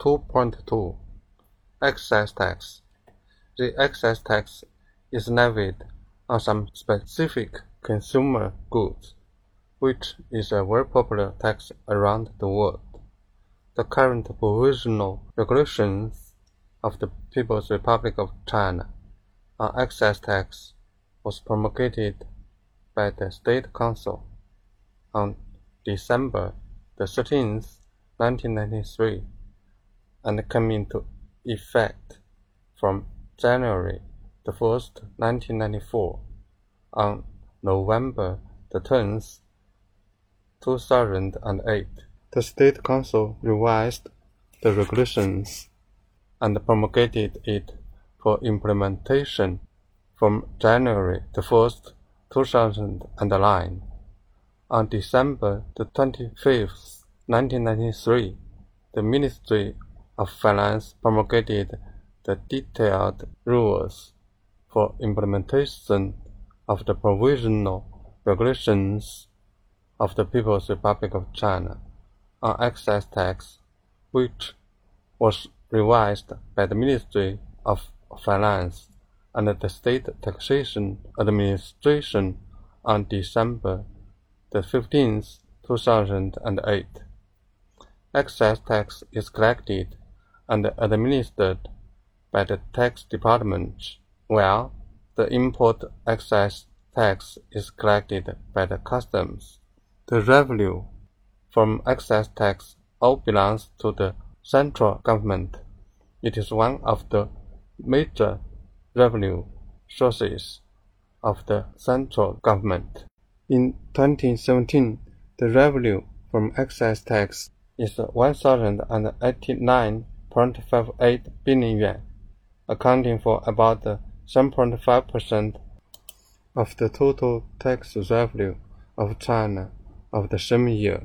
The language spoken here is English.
2.2 Excise tax The excise tax is levied on some specific consumer goods, which is a very popular tax around the world. The current provisional regulations of the People's Republic of China on excise tax was promulgated by the State Council on December the 13th, 1993 and came into effect from January the 1st, 1994. On November the 10th, 2008, the State Council revised the regulations and promulgated it for implementation from January the 1st, 2009. On December the 25th, 1993, the Ministry of Finance promulgated the detailed rules for implementation of the provisional regulations of the People's Republic of China on excise tax, which was revised by the Ministry of Finance and the State Taxation Administration on December the 15th, 2008. Excise tax is collected and administered by the tax department, while the import excise tax is collected by the customs. The revenue from excise tax all belongs to the central government. It is one of the major revenue sources of the central government. In 2017, the revenue from excise tax is 1,089 0.58 billion yuan, accounting for about 7.5% of the total tax revenue of China of the same year.